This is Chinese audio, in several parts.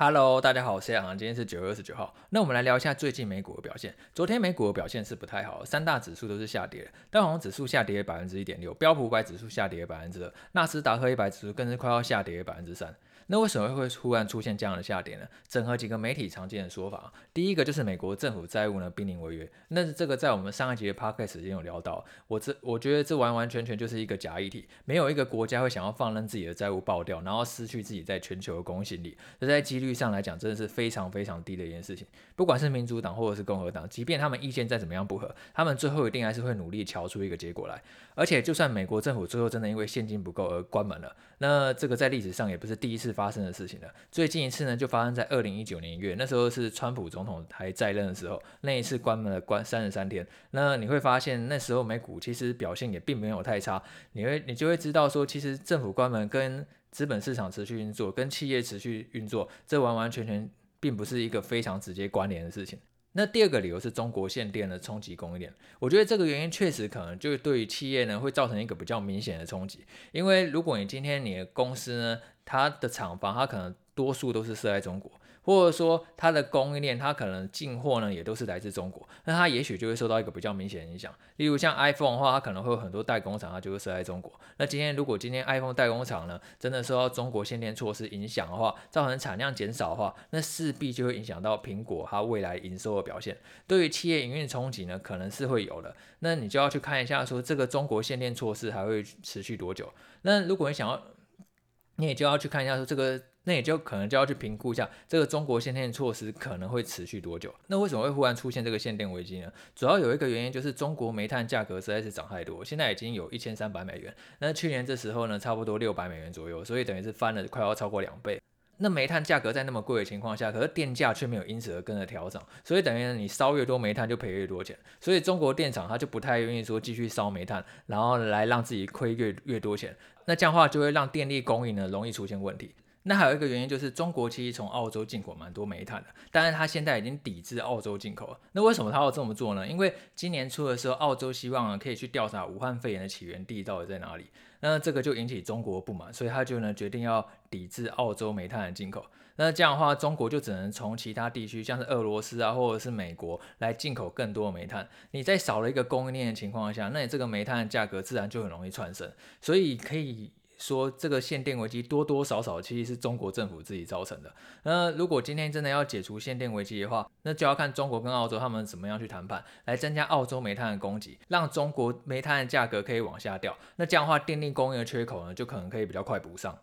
Hello，大家好，我是杨航，今天是九月二十九号。那我们来聊一下最近美股的表现。昨天美股的表现是不太好，三大指数都是下跌的，道琼指数下跌百分之一点六，标普五百指数下跌百分之二，纳斯达克一百指数更是快要下跌百分之三。那为什么会突然出现这样的下跌呢？整合几个媒体常见的说法，第一个就是美国政府债务呢濒临违约，那这个在我们上一集的 podcast 已经有聊到，我这我觉得这完完全全就是一个假议题，没有一个国家会想要放任自己的债务爆掉，然后失去自己在全球的公信力，这在几率上来讲真的是非常非常低的一件事情。不管是民主党或者是共和党，即便他们意见再怎么样不合，他们最后一定还是会努力乔出一个结果来。而且就算美国政府最后真的因为现金不够而关门了，那这个在历史上也不是第一次发生的事情了。最近一次呢，就发生在二零一九年一月，那时候是川普总统还在任的时候，那一次关门了关三十三天。那你会发现那时候美股其实表现也并没有太差，你会你就会知道说，其实政府关门跟资本市场持续运作，跟企业持续运作，这完完全全并不是一个非常直接关联的事情。那第二个理由是中国限电的冲击供应链，我觉得这个原因确实可能就对于企业呢会造成一个比较明显的冲击，因为如果你今天你的公司呢，它的厂房它可能多数都是设在中国。或者说它的供应链，它可能进货呢也都是来自中国，那它也许就会受到一个比较明显的影响。例如像 iPhone 的话，它可能会有很多代工厂，它就会设在中国。那今天如果今天 iPhone 代工厂呢真的受到中国限电措施影响的话，造成产量减少的话，那势必就会影响到苹果它未来营收的表现。对于企业营运冲击呢，可能是会有的。那你就要去看一下，说这个中国限电措施还会持续多久？那如果你想要，你也就要去看一下说这个。那也就可能就要去评估一下这个中国限电措施可能会持续多久。那为什么会忽然出现这个限电危机呢？主要有一个原因就是中国煤炭价格实在是涨太多，现在已经有一千三百美元。那去年这时候呢，差不多六百美元左右，所以等于是翻了快要超过两倍。那煤炭价格在那么贵的情况下，可是电价却没有因此而跟着调整，所以等于你烧越多煤炭就赔越多钱。所以中国电厂它就不太愿意说继续烧煤炭，然后来让自己亏越越多钱。那这样的话就会让电力供应呢容易出现问题。那还有一个原因就是，中国其实从澳洲进口蛮多煤炭的，但是它现在已经抵制澳洲进口了。那为什么它要这么做呢？因为今年初的时候，澳洲希望可以去调查武汉肺炎的起源地到底在哪里，那这个就引起中国不满，所以他就呢决定要抵制澳洲煤炭的进口。那这样的话，中国就只能从其他地区，像是俄罗斯啊，或者是美国来进口更多的煤炭。你在少了一个供应链的情况下，那你这个煤炭的价格自然就很容易窜升，所以可以。说这个限电危机多多少少其实是中国政府自己造成的。那如果今天真的要解除限电危机的话，那就要看中国跟澳洲他们怎么样去谈判，来增加澳洲煤炭的供给，让中国煤炭的价格可以往下掉。那这样的话，电力供应的缺口呢，就可能可以比较快补上。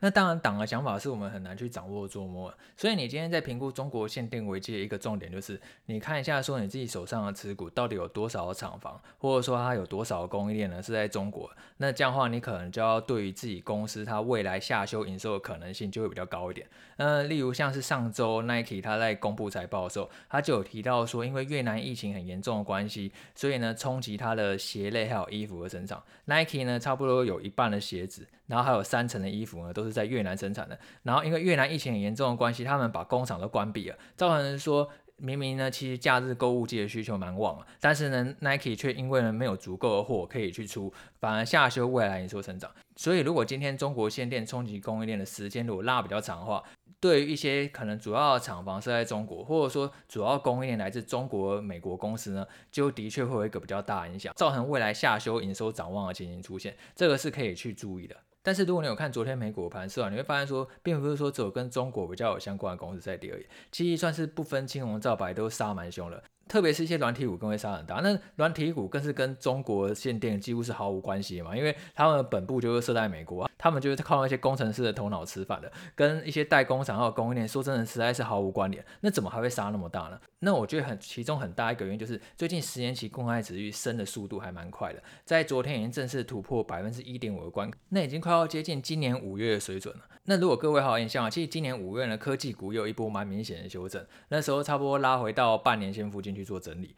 那当然，党的想法是我们很难去掌握琢磨，所以你今天在评估中国限定危机的一个重点，就是你看一下说你自己手上的持股到底有多少厂房，或者说它有多少供应链呢是在中国。那这样的话，你可能就要对于自己公司它未来下修营收的可能性就会比较高一点。那，例如像是上周 Nike 它在公布财报的时候，它就有提到说，因为越南疫情很严重的关系，所以呢冲击它的鞋类还有衣服的生产。Nike 呢差不多有一半的鞋子，然后还有三成的衣服呢都是在越南生产的，然后因为越南疫情很严重的关系，他们把工厂都关闭了，造成说明明呢，其实假日购物季的需求蛮旺啊，但是呢，Nike 却因为呢没有足够的货可以去出，反而下修未来营收成长。所以如果今天中国限电冲击供应链的时间如果拉比较长的话，对于一些可能主要厂房是在中国，或者说主要供应链来自中国、美国公司呢，就的确会有一个比较大影响，造成未来下修营收展望的情形出现，这个是可以去注意的。但是如果你有看昨天美股的盘势啊，你会发现说，并不是说只有跟中国比较有相关的公司在跌而已，其实算是不分青红皂白都杀蛮凶了。特别是一些软体股更会杀很大，那软体股更是跟中国限电几乎是毫无关系嘛，因为他们本部就是设在美国，他们就是靠那些工程师的头脑吃饭的，跟一些代工厂还有供应链，说真的实在是毫无关联。那怎么还会杀那么大呢？那我觉得很其中很大一个原因就是最近十年期公债殖利率升的速度还蛮快的，在昨天已经正式突破百分之一点五的关，那已经快要接近今年五月的水准了。那如果各位好印象啊，其实今年五月呢，科技股有一波蛮明显的修正，那时候差不多拉回到半年线附近去做整理。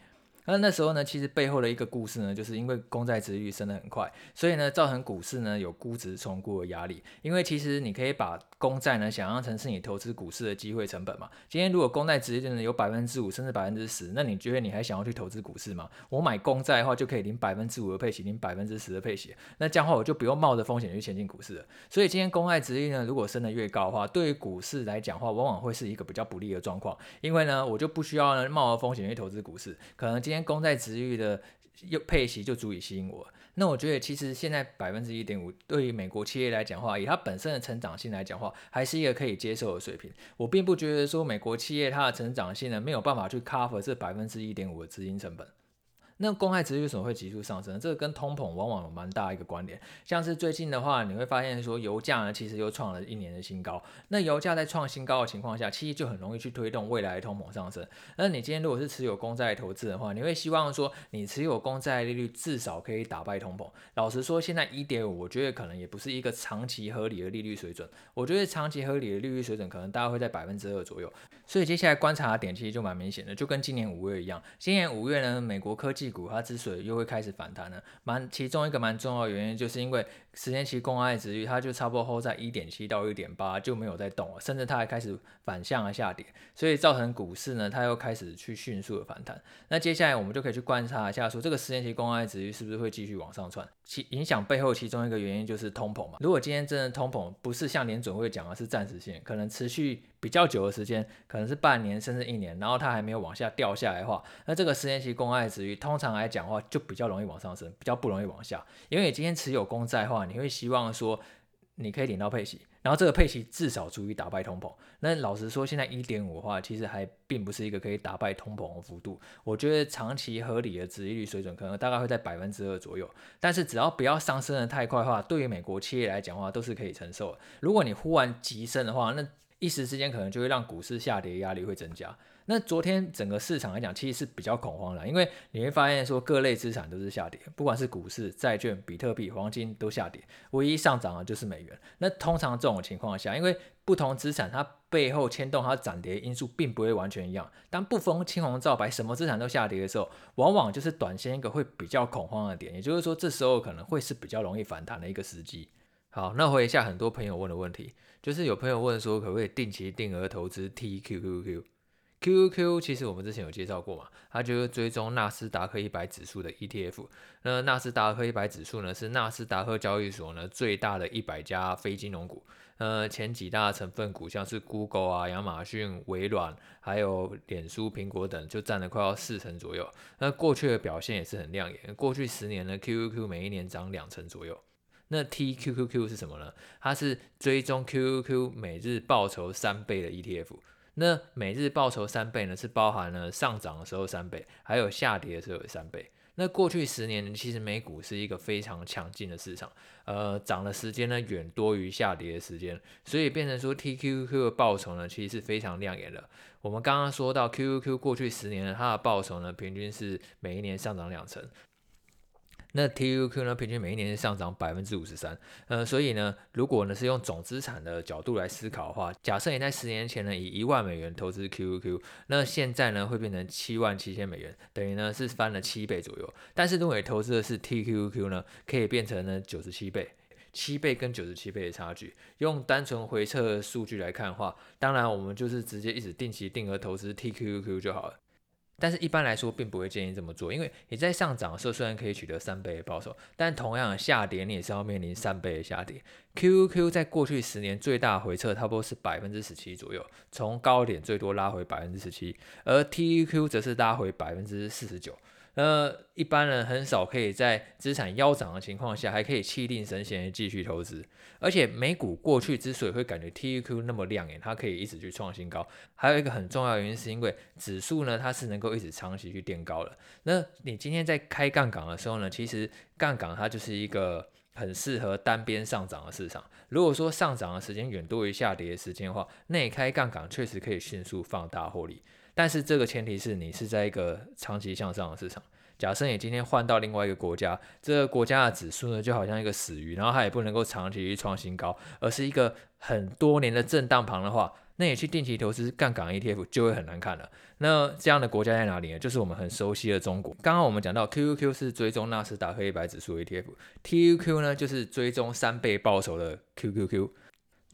那那时候呢，其实背后的一个故事呢，就是因为公债殖利率升得很快，所以呢，造成股市呢有估值重估的压力。因为其实你可以把公债呢想象成是你投资股市的机会成本嘛。今天如果公债殖率呢有百分之五甚至百分之十，那你觉得你还想要去投资股市吗？我买公债的话就可以领百分之五的配息，领百分之十的配息，那这样的话我就不用冒着风险去前进股市了。所以今天公债殖利率呢如果升得越高的话，对于股市来讲的话，往往会是一个比较不利的状况。因为呢，我就不需要呢冒着风险去投资股市，可能今天公债值域的又配息就足以吸引我。那我觉得其实现在百分之一点五对于美国企业来讲话，以它本身的成长性来讲话，还是一个可以接受的水平。我并不觉得说美国企业它的成长性呢没有办法去 cover 这百分之一点五的资金成本。那公债殖利率为什么会急速上升？这个跟通膨往往有蛮大一个关联。像是最近的话，你会发现说油价呢其实又创了一年的新高。那油价在创新高的情况下，其实就很容易去推动未来的通膨上升。那你今天如果是持有公债投资的话，你会希望说你持有公债利率至少可以打败通膨。老实说，现在一点五，我觉得可能也不是一个长期合理的利率水准。我觉得长期合理的利率水准可能大概会在百分之二左右。所以接下来观察的点其实就蛮明显的，就跟今年五月一样。今年五月呢，美国科技股它之所以又会开始反弹呢，蛮其中一个蛮重要的原因，就是因为十年期公债殖率它就差不多 hold 在一点七到一点八就没有再动了，甚至它还开始反向的下跌，所以造成股市呢它又开始去迅速的反弹。那接下来我们就可以去观察一下，说这个十年期公债殖率是不是会继续往上窜？其影响背后其中一个原因就是通膨嘛。如果今天真的通膨不是像联准会讲的是暂时性，可能持续。比较久的时间，可能是半年甚至一年，然后它还没有往下掉下来的话，那这个十年期公债殖率通常来讲的话，就比较容易往上升，比较不容易往下。因为你今天持有公债的话，你会希望说你可以领到配息，然后这个配息至少足以打败通膨。那老实说，现在一点五的话，其实还并不是一个可以打败通膨的幅度。我觉得长期合理的殖利率水准可能大概会在百分之二左右。但是只要不要上升的太快的话，对于美国企业来讲的话，都是可以承受的。如果你忽然急升的话，那一时之间可能就会让股市下跌，压力会增加。那昨天整个市场来讲，其实是比较恐慌的，因为你会发现说各类资产都是下跌，不管是股市、债券、比特币、黄金都下跌，唯一上涨的就是美元。那通常这种情况下，因为不同资产它背后牵动它涨跌因素并不会完全一样，当不分青红皂白什么资产都下跌的时候，往往就是短线一个会比较恐慌的点，也就是说这时候可能会是比较容易反弹的一个时机。好，那回一下很多朋友问的问题，就是有朋友问说，可不可以定期定额投资 TQQQ？QQQ 其实我们之前有介绍过嘛，它就是追踪纳斯达克一百指数的 ETF。那纳斯达克一百指数呢，是纳斯达克交易所呢最大的一百家非金融股。呃，前几大成分股像是 Google 啊、亚马逊、微软，还有脸书、苹果等，就占了快要四成左右。那过去的表现也是很亮眼，过去十年呢，QQQ 每一年涨两成左右。那 TQQQ 是什么呢？它是追踪 QQQ 每日报酬三倍的 ETF。那每日报酬三倍呢，是包含了上涨的时候三倍，还有下跌的时候有三倍。那过去十年呢其实美股是一个非常强劲的市场，呃，涨的时间呢远多于下跌的时间，所以变成说 TQQQ 的报酬呢其实是非常亮眼的。我们刚刚说到 QQQ 过去十年呢，它的报酬呢平均是每一年上涨两成。那 TQQ 呢，平均每一年是上涨百分之五十三，呃，所以呢，如果呢是用总资产的角度来思考的话，假设你在十年前呢以一万美元投资 QQQ，那现在呢会变成七万七千美元，等于呢是翻了七倍左右。但是如果你投资的是 TQQ 呢，可以变成呢九十七倍，七倍跟九十七倍的差距。用单纯回测数据来看的话，当然我们就是直接一直定期定额投资 TQQQ 就好了。但是一般来说，并不会建议这么做，因为你在上涨的时候虽然可以取得三倍的报酬，但同样的下跌你也是要面临三倍的下跌。QQQ 在过去十年最大回撤差不多是百分之十七左右，从高点最多拉回百分之十七，而 TQQ 则是拉回百分之四十九。呃，一般人很少可以在资产腰涨的情况下，还可以气定神闲的继续投资。而且美股过去之所以会感觉 TQQ 那么亮眼，它可以一直去创新高，还有一个很重要原因是因为指数呢，它是能够一直长期去垫高的。那你今天在开杠杆的时候呢，其实杠杆它就是一个很适合单边上涨的市场。如果说上涨的时间远多于下跌的时间的话，内开杠杆确实可以迅速放大获利。但是这个前提是你是在一个长期向上的市场。假设你今天换到另外一个国家，这个国家的指数呢就好像一个死鱼，然后它也不能够长期去创新高，而是一个很多年的震荡盘的话，那你去定期投资杠杆 ETF 就会很难看了。那这样的国家在哪里呢？就是我们很熟悉的中国。刚刚我们讲到 QQQ 是追踪纳斯达克一百指数 ETF，TQQ 呢就是追踪三倍报酬的 QQQ。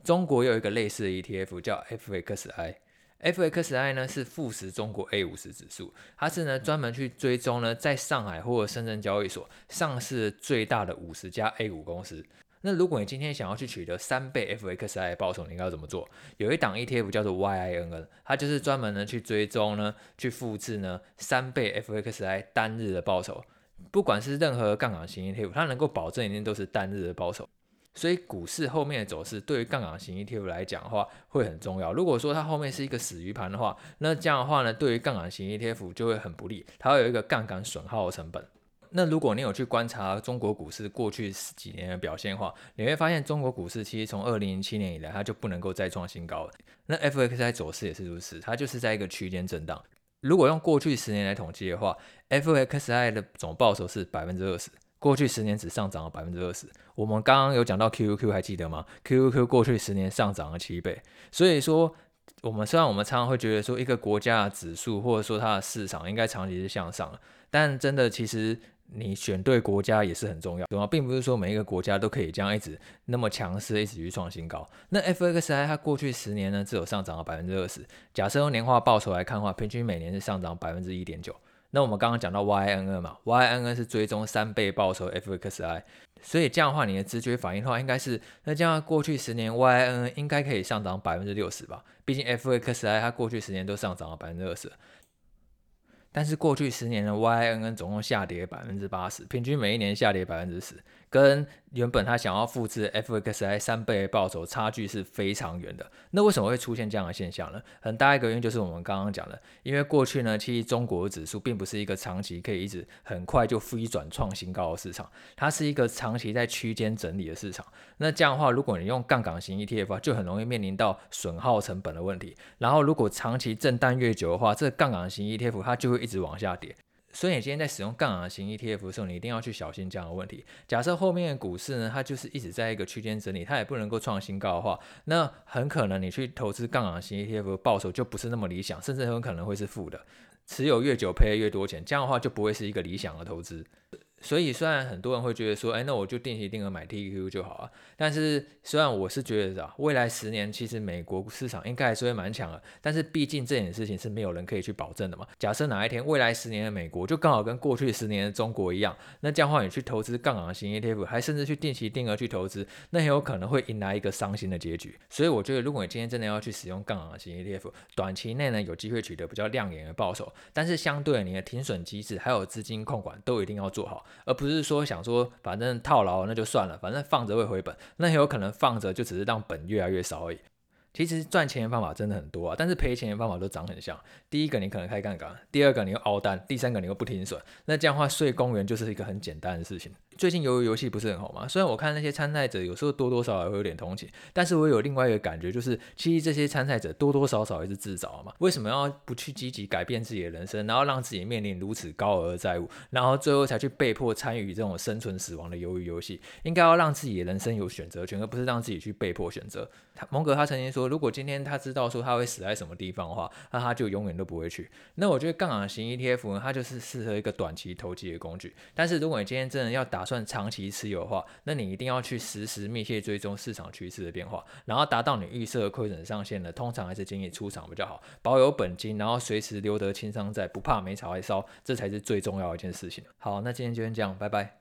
中国有一个类似的 ETF 叫 FXI FXI，FXI 呢是富时中国 A 五十指数，它是呢专门去追踪呢在上海或者深圳交易所上市最大的五十家 A 股公司。那如果你今天想要去取得三倍 FXI 的报酬，你应该要怎么做？有一档 ETF 叫做 YINN，它就是专门呢去追踪呢，去复制呢三倍 FXI 单日的报酬。不管是任何杠杆型 ETF，它能够保证一定都是单日的报酬。所以股市后面的走势对于杠杆型 ETF 来讲的话会很重要。如果说它后面是一个死鱼盘的话，那这样的话呢，对于杠杆型 ETF 就会很不利，它会有一个杠杆损耗的成本。那如果你有去观察中国股市过去十几年的表现的话，你会发现中国股市其实从二零零七年以来，它就不能够再创新高了。那 FXI 走势也是如此，它就是在一个区间震荡。如果用过去十年来统计的话，FXI 的总报酬是百分之二十，过去十年只上涨了百分之二十。我们刚刚有讲到 QQQ 还记得吗？QQQ 过去十年上涨了七倍。所以说，我们虽然我们常常会觉得说一个国家的指数或者说它的市场应该长期是向上的，但真的其实。你选对国家也是很重要，对吗？并不是说每一个国家都可以这样一直那么强势，一直去创新高。那 FXI 它过去十年呢，只有上涨了百分之二十。假设用年化报酬来看的话，平均每年是上涨百分之一点九。那我们刚刚讲到 YINN 嘛，YINN 是追踪三倍报酬 FXI，所以这样的话，你的直觉反应的话，应该是那这样过去十年 YINN 应该可以上涨百分之六十吧？毕竟 FXI 它过去十年都上涨了百分之二十。但是过去十年的 YINN 总共下跌百分之八十，平均每一年下跌百分之十，跟原本他想要复制 FXI 三倍的报酬差距是非常远的。那为什么会出现这样的现象呢？很大一个原因就是我们刚刚讲的，因为过去呢，其实中国的指数并不是一个长期可以一直很快就飞转创新高的市场，它是一个长期在区间整理的市场。那这样的话，如果你用杠杆型 ETF 就很容易面临到损耗成本的问题。然后如果长期震荡越久的话，这个杠杆型 ETF 它就会一直往下跌。所以你今天在使用杠杆型 ETF 的时候，你一定要去小心这样的问题。假设后面的股市呢，它就是一直在一个区间整理，它也不能够创新高的话，那很可能你去投资杠杆型 ETF 报酬就不是那么理想，甚至很有可能会是负的。持有越久赔越多钱，这样的话就不会是一个理想的投资。所以虽然很多人会觉得说，哎，那我就定期定额买 TQQ 就好了。但是虽然我是觉得啊，未来十年其实美国市场应该还是会蛮强的。但是毕竟这件事情是没有人可以去保证的嘛。假设哪一天未来十年的美国就刚好跟过去十年的中国一样，那这样话你去投资杠杆型 ETF，还甚至去定期定额去投资，那很有可能会迎来一个伤心的结局。所以我觉得，如果你今天真的要去使用杠杆型 ETF，短期内呢有机会取得比较亮眼的报酬，但是相对你的停损机制还有资金控管都一定要做好。而不是说想说反正套牢那就算了，反正放着会回本，那有可能放着就只是让本越来越少而已。其实赚钱的方法真的很多啊，但是赔钱的方法都长很像。第一个你可能开杠杆，第二个你又凹单，第三个你又不停损。那这样的话睡公园就是一个很简单的事情。最近鱿鱼游戏不是很好吗？虽然我看那些参赛者有时候多多少少会有点同情，但是我有另外一个感觉，就是其实这些参赛者多多少少也是自找嘛。为什么要不去积极改变自己的人生，然后让自己面临如此高额的债务，然后最后才去被迫参与这种生存死亡的鱿鱼游戏？应该要让自己的人生有选择权，而不是让自己去被迫选择。他蒙格他曾经说，如果今天他知道说他会死在什么地方的话，那他就永远都不会去。那我觉得杠杆型 ETF 呢，它就是适合一个短期投机的工具。但是如果你今天真的要打算长期持有的话，那你一定要去实时密切追踪市场趋势的变化，然后达到你预设的亏损上限呢，通常还是建议出场比较好，保有本金，然后随时留得青山在，不怕没柴烧，这才是最重要的一件事情。好，那今天就先这样，拜拜。